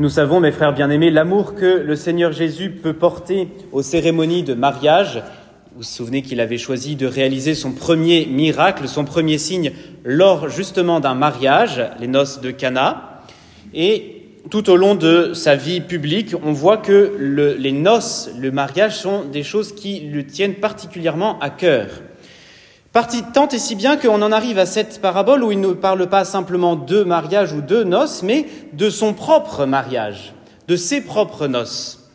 Nous savons, mes frères bien-aimés, l'amour que le Seigneur Jésus peut porter aux cérémonies de mariage. Vous vous souvenez qu'il avait choisi de réaliser son premier miracle, son premier signe, lors justement d'un mariage, les noces de Cana. Et tout au long de sa vie publique, on voit que le, les noces, le mariage sont des choses qui lui tiennent particulièrement à cœur. Parti, tant et si bien qu'on en arrive à cette parabole où il ne parle pas simplement de mariage ou de noces, mais de son propre mariage, de ses propres noces.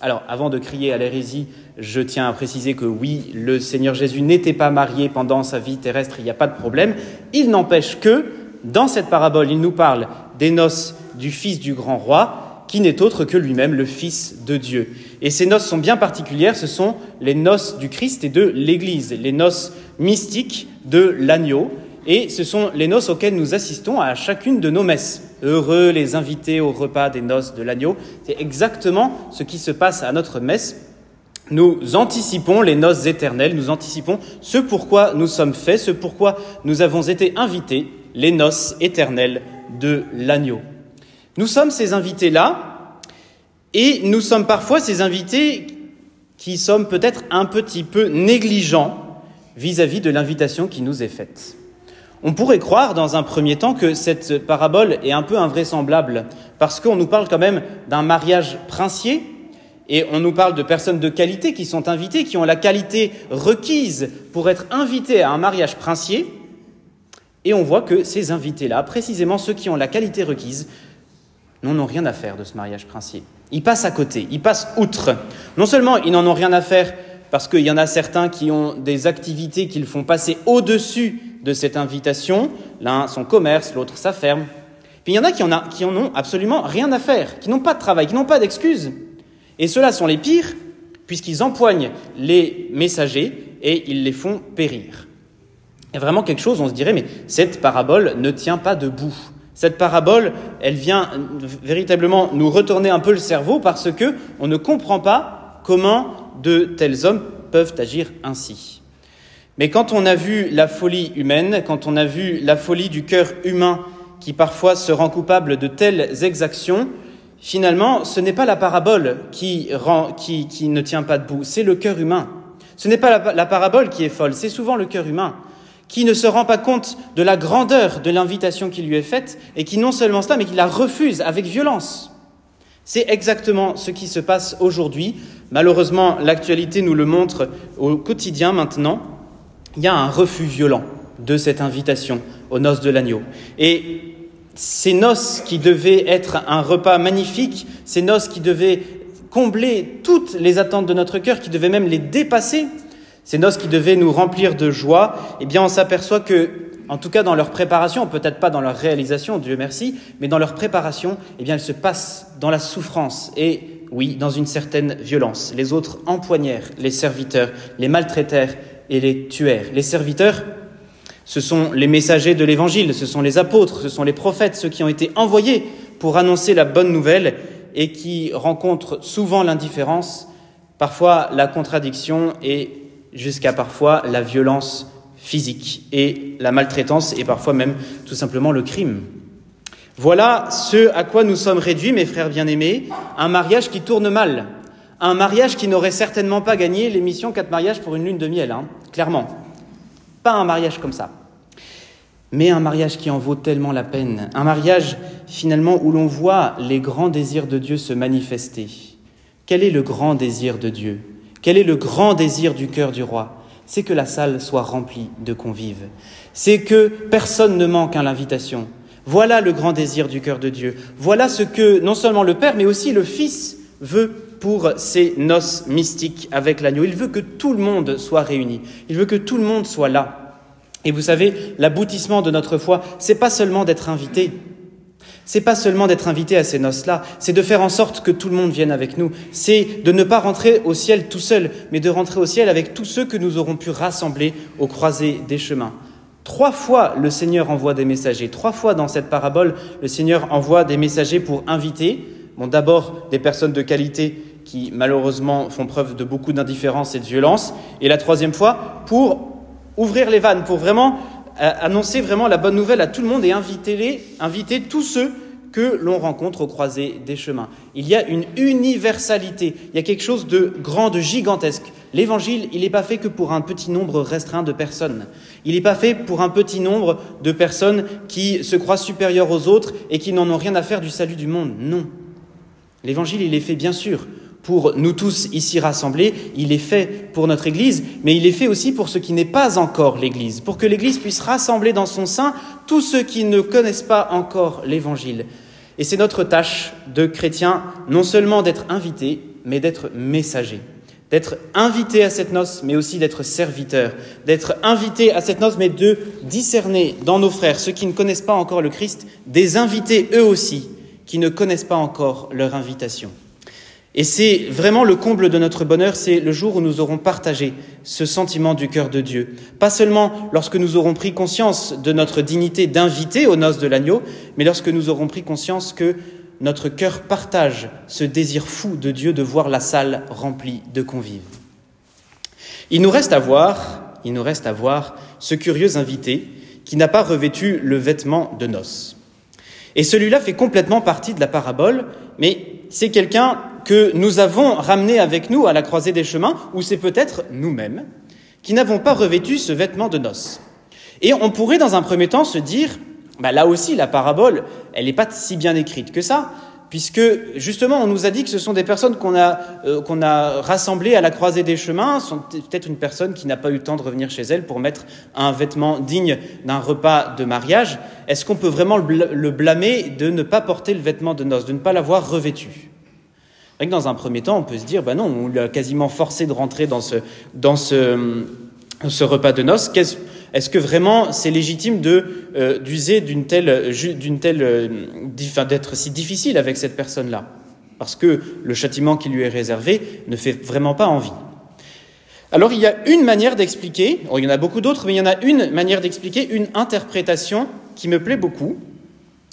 Alors, avant de crier à l'hérésie, je tiens à préciser que oui, le Seigneur Jésus n'était pas marié pendant sa vie terrestre, il n'y a pas de problème. Il n'empêche que, dans cette parabole, il nous parle des noces du Fils du grand roi, qui n'est autre que lui-même le Fils de Dieu. Et ces noces sont bien particulières, ce sont les noces du Christ et de l'Église, les noces mystiques de l'agneau, et ce sont les noces auxquelles nous assistons à chacune de nos messes. Heureux les invités au repas des noces de l'agneau, c'est exactement ce qui se passe à notre messe. Nous anticipons les noces éternelles, nous anticipons ce pourquoi nous sommes faits, ce pourquoi nous avons été invités, les noces éternelles de l'agneau. Nous sommes ces invités-là, et nous sommes parfois ces invités qui sommes peut-être un petit peu négligents vis-à-vis de l'invitation qui nous est faite. On pourrait croire dans un premier temps que cette parabole est un peu invraisemblable, parce qu'on nous parle quand même d'un mariage princier, et on nous parle de personnes de qualité qui sont invitées, qui ont la qualité requise pour être invitées à un mariage princier, et on voit que ces invités-là, précisément ceux qui ont la qualité requise, n'en ont rien à faire de ce mariage princier. Ils passent à côté, ils passent outre. Non seulement ils n'en ont rien à faire parce qu'il y en a certains qui ont des activités qu'ils font passer au-dessus de cette invitation, l'un son commerce, l'autre sa ferme. Puis il y en a qui en, ont absolument rien à faire, qui n'ont pas de travail, qui n'ont pas d'excuses. Et ceux-là sont les pires, puisqu'ils empoignent les messagers et ils les font périr. Il y a vraiment quelque chose, on se dirait, mais cette parabole ne tient pas debout. Cette parabole, elle vient véritablement nous retourner un peu le cerveau parce que on ne comprend pas comment de tels hommes peuvent agir ainsi. Mais quand on a vu la folie humaine, quand on a vu la folie du cœur humain qui parfois se rend coupable de telles exactions, finalement, ce n'est pas la parabole qui, ne tient pas debout, c'est le cœur humain. Ce n'est pas la parabole qui est folle, c'est souvent le cœur humain qui ne se rend pas compte de la grandeur de l'invitation qui lui est faite et qui non seulement cela, mais qui la refuse avec violence. C'est exactement ce qui se passe aujourd'hui. Malheureusement, l'actualité nous le montre au quotidien maintenant. Il y a un refus violent de cette invitation aux noces de l'agneau. Et ces noces qui devaient être un repas magnifique, ces noces qui devaient combler toutes les attentes de notre cœur, qui devaient même les dépasser, ces noces qui devaient nous remplir de joie, eh bien, on s'aperçoit que, en tout cas dans leur préparation, peut-être pas dans leur réalisation, Dieu merci, mais dans leur préparation, eh bien, elles se passent dans la souffrance et, oui, dans une certaine violence. Les autres empoignèrent les serviteurs, les maltraitèrent et les tuèrent. Les serviteurs, ce sont les messagers de l'Évangile, ce sont les apôtres, ce sont les prophètes, ceux qui ont été envoyés pour annoncer la bonne nouvelle et qui rencontrent souvent l'indifférence, parfois la contradiction et jusqu'à parfois la violence physique et la maltraitance et parfois même tout simplement le crime. Voilà ce à quoi nous sommes réduits, mes frères bien-aimés, un mariage qui tourne mal, un mariage qui n'aurait certainement pas gagné l'émission 4 mariages pour une lune de miel, hein, clairement. Pas un mariage comme ça, mais un mariage qui en vaut tellement la peine, un mariage finalement où l'on voit les grands désirs de Dieu se manifester. Quel est le grand désir de Dieu? Quel est le grand désir du cœur du roi? C'est que la salle soit remplie de convives. C'est que personne ne manque à l'invitation. Voilà le grand désir du cœur de Dieu. Voilà ce que non seulement le Père, mais aussi le Fils veut pour ces noces mystiques avec l'agneau. Il veut que tout le monde soit réuni. Il veut que tout le monde soit là. Et vous savez, l'aboutissement de notre foi, c'est pas seulement d'être invité, c'est pas seulement d'être invité à ces noces-là, c'est de faire en sorte que tout le monde vienne avec nous. C'est de ne pas rentrer au ciel tout seul, mais de rentrer au ciel avec tous ceux que nous aurons pu rassembler aux croisées des chemins. Trois fois, le Seigneur envoie des messagers. Trois fois dans cette parabole, le Seigneur envoie des messagers pour inviter, d'abord des personnes de qualité qui malheureusement font preuve de beaucoup d'indifférence et de violence, et la troisième fois, pour ouvrir les vannes, pour vraiment annoncer vraiment la bonne nouvelle à tout le monde et inviter, les, inviter tous ceux que l'on rencontre au croisé des chemins. Il y a une universalité, il y a quelque chose de grand, de gigantesque. L'évangile, il n'est pas fait que pour un petit nombre restreint de personnes. Il n'est pas fait pour un petit nombre de personnes qui se croient supérieures aux autres et qui n'en ont rien à faire du salut du monde. Non. L'évangile, il est fait bien sûr pour nous tous ici rassemblés, il est fait pour notre Église, mais il est fait aussi pour ce qui n'est pas encore l'Église, pour que l'Église puisse rassembler dans son sein tous ceux qui ne connaissent pas encore l'Évangile. Et c'est notre tâche de chrétiens non seulement d'être invités, mais d'être messagers. D'être invités à cette noce, mais aussi d'être serviteurs. D'être invités à cette noce, mais de discerner dans nos frères, ceux qui ne connaissent pas encore le Christ, des invités eux aussi, qui ne connaissent pas encore leur invitation. Et c'est vraiment le comble de notre bonheur, c'est le jour où nous aurons partagé ce sentiment du cœur de Dieu. Pas seulement lorsque nous aurons pris conscience de notre dignité d'invité aux noces de l'agneau, mais lorsque nous aurons pris conscience que notre cœur partage ce désir fou de Dieu de voir la salle remplie de convives. Il nous reste à voir, il nous reste à voir ce curieux invité qui n'a pas revêtu le vêtement de noces. Et celui-là fait complètement partie de la parabole, mais c'est quelqu'un que nous avons ramené avec nous à la croisée des chemins, ou c'est peut-être nous-mêmes qui n'avons pas revêtu ce vêtement de noces. Et on pourrait dans un premier temps se dire, bah là aussi la parabole, elle n'est pas si bien écrite que ça, puisque justement on nous a dit que ce sont des personnes qu'on a, euh, qu'on a rassemblées à la croisée des chemins, sont peut-être une personne qui n'a pas eu le temps de revenir chez elle pour mettre un vêtement digne d'un repas de mariage. Est-ce qu'on peut vraiment le blâmer de ne pas porter le vêtement de noces, de ne pas l'avoir revêtu? Dans un premier temps, on peut se dire, ben non, on l'a quasiment forcé de rentrer dans ce, dans ce, ce repas de noces. Est-ce que vraiment c'est légitime euh, d'user d'une telle, d'une telle, euh, d'être si difficile avec cette personne-là? Parce que le châtiment qui lui est réservé ne fait vraiment pas envie. Alors il y a une manière d'expliquer, il y en a beaucoup d'autres, mais il y en a une manière d'expliquer, une interprétation qui me plaît beaucoup,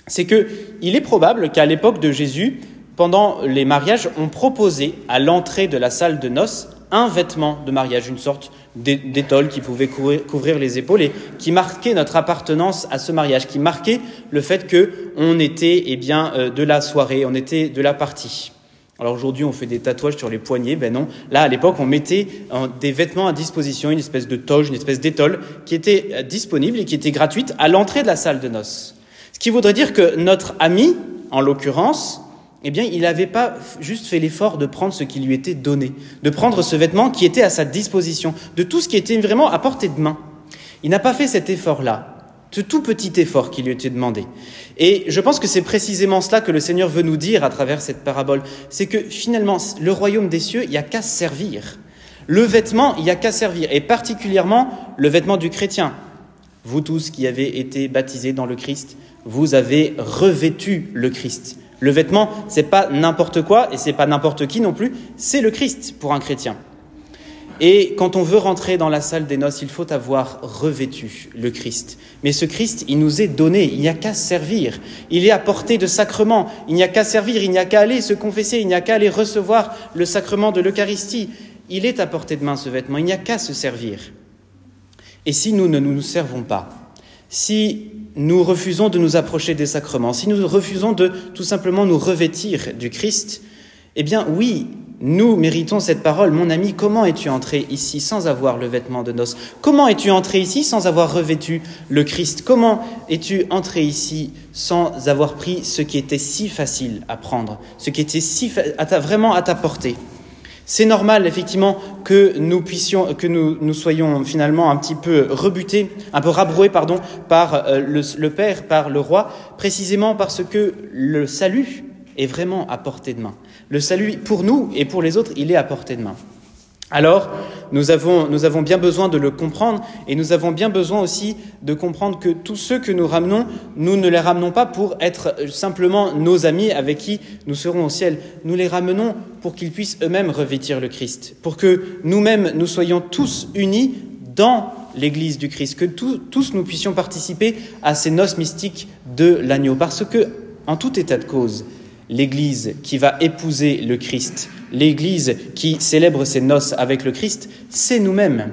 c'est que il est probable qu'à l'époque de Jésus, pendant les mariages, on proposait à l'entrée de la salle de noces un vêtement de mariage, une sorte d'étole qui pouvait couvrir les épaules et qui marquait notre appartenance à ce mariage, qui marquait le fait que on était eh bien euh, de la soirée, on était de la partie. Alors aujourd'hui, on fait des tatouages sur les poignets, ben non. Là, à l'époque, on mettait des vêtements à disposition, une espèce de toge, une espèce d'étole qui était euh, disponible et qui était gratuite à l'entrée de la salle de noces. Ce qui voudrait dire que notre ami, en l'occurrence, eh bien, il n'avait pas juste fait l'effort de prendre ce qui lui était donné, de prendre ce vêtement qui était à sa disposition, de tout ce qui était vraiment à portée de main. Il n'a pas fait cet effort-là, ce tout petit effort qui lui était demandé. Et je pense que c'est précisément cela que le Seigneur veut nous dire à travers cette parabole. C'est que finalement, le royaume des cieux, il n'y a qu'à servir. Le vêtement, il n'y a qu'à servir. Et particulièrement le vêtement du chrétien. Vous tous qui avez été baptisés dans le Christ, vous avez revêtu le Christ. Le vêtement, c'est pas n'importe quoi et c'est pas n'importe qui non plus, c'est le Christ pour un chrétien. Et quand on veut rentrer dans la salle des noces, il faut avoir revêtu le Christ. Mais ce Christ, il nous est donné, il n'y a qu'à servir. Il est à portée de sacrement, il n'y a qu'à servir, il n'y a qu'à aller se confesser, il n'y a qu'à aller recevoir le sacrement de l'Eucharistie. Il est à portée de main ce vêtement, il n'y a qu'à se servir. Et si nous ne nous servons pas, si nous refusons de nous approcher des sacrements, si nous refusons de tout simplement nous revêtir du Christ, eh bien oui, nous méritons cette parole. Mon ami, comment es-tu entré ici sans avoir le vêtement de noces? Comment es-tu entré ici sans avoir revêtu le Christ? Comment es-tu entré ici sans avoir pris ce qui était si facile à prendre, ce qui était si vraiment à ta portée? C'est normal, effectivement, que nous puissions, que nous, nous, soyons finalement un petit peu rebutés, un peu rabroués, pardon, par euh, le, le, Père, par le Roi, précisément parce que le salut est vraiment à portée de main. Le salut, pour nous et pour les autres, il est à portée de main. Alors, nous avons, nous avons, bien besoin de le comprendre et nous avons bien besoin aussi de comprendre que tous ceux que nous ramenons, nous ne les ramenons pas pour être simplement nos amis avec qui nous serons au ciel. Nous les ramenons pour qu'ils puissent eux-mêmes revêtir le Christ, pour que nous-mêmes nous soyons tous unis dans l'Église du Christ, que tous nous puissions participer à ces noces mystiques de l'agneau. Parce que, en tout état de cause, l'Église qui va épouser le Christ, l'Église qui célèbre ses noces avec le Christ, c'est nous-mêmes.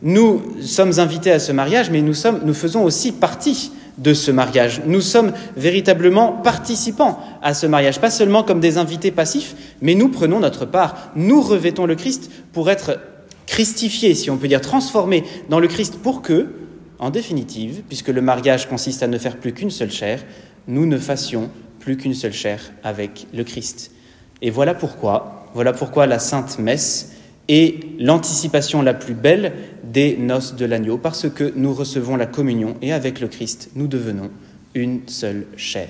Nous sommes invités à ce mariage, mais nous, sommes, nous faisons aussi partie de ce mariage. Nous sommes véritablement participants à ce mariage, pas seulement comme des invités passifs, mais nous prenons notre part, nous revêtons le Christ pour être christifiés, si on peut dire, transformés dans le Christ pour que, en définitive, puisque le mariage consiste à ne faire plus qu'une seule chair, nous ne fassions plus qu'une seule chair avec le Christ. Et voilà pourquoi, voilà pourquoi la Sainte Messe est l'anticipation la plus belle des noces de l'agneau, parce que nous recevons la communion et avec le Christ, nous devenons une seule chair.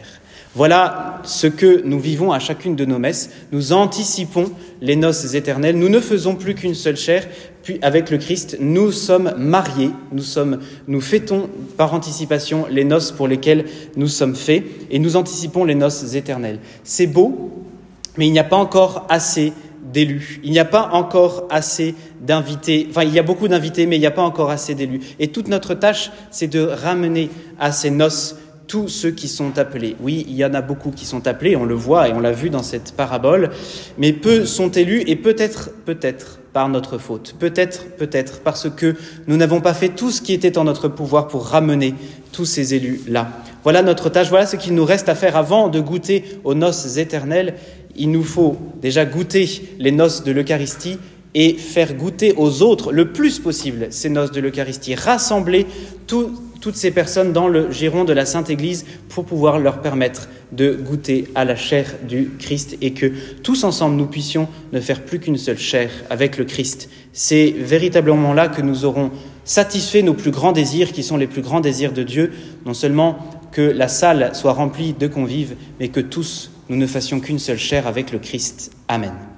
Voilà ce que nous vivons à chacune de nos messes. Nous anticipons les noces éternelles. Nous ne faisons plus qu'une seule chair. Puis avec le Christ, nous sommes mariés. Nous fêtons par anticipation les noces pour lesquelles nous sommes faits et nous anticipons les noces éternelles. C'est beau, mais il n'y a pas encore assez d'élus. Il n'y a pas encore assez d'invités. Enfin, il y a beaucoup d'invités, mais il n'y a pas encore assez d'élus. Et toute notre tâche, c'est de ramener à ces noces tous ceux qui sont appelés. Oui, il y en a beaucoup qui sont appelés, on le voit et on l'a vu dans cette parabole, mais peu sont élus et peut-être, peut-être par notre faute, peut-être, peut-être parce que nous n'avons pas fait tout ce qui était en notre pouvoir pour ramener tous ces élus-là. Voilà notre tâche, voilà ce qu'il nous reste à faire avant de goûter aux noces éternelles. Il nous faut déjà goûter les noces de l'Eucharistie et faire goûter aux autres le plus possible ces noces de l'Eucharistie, rassembler tout toutes ces personnes dans le giron de la Sainte Église pour pouvoir leur permettre de goûter à la chair du Christ et que tous ensemble nous puissions ne faire plus qu'une seule chair avec le Christ. C'est véritablement là que nous aurons satisfait nos plus grands désirs qui sont les plus grands désirs de Dieu, non seulement que la salle soit remplie de convives, mais que tous nous ne fassions qu'une seule chair avec le Christ. Amen.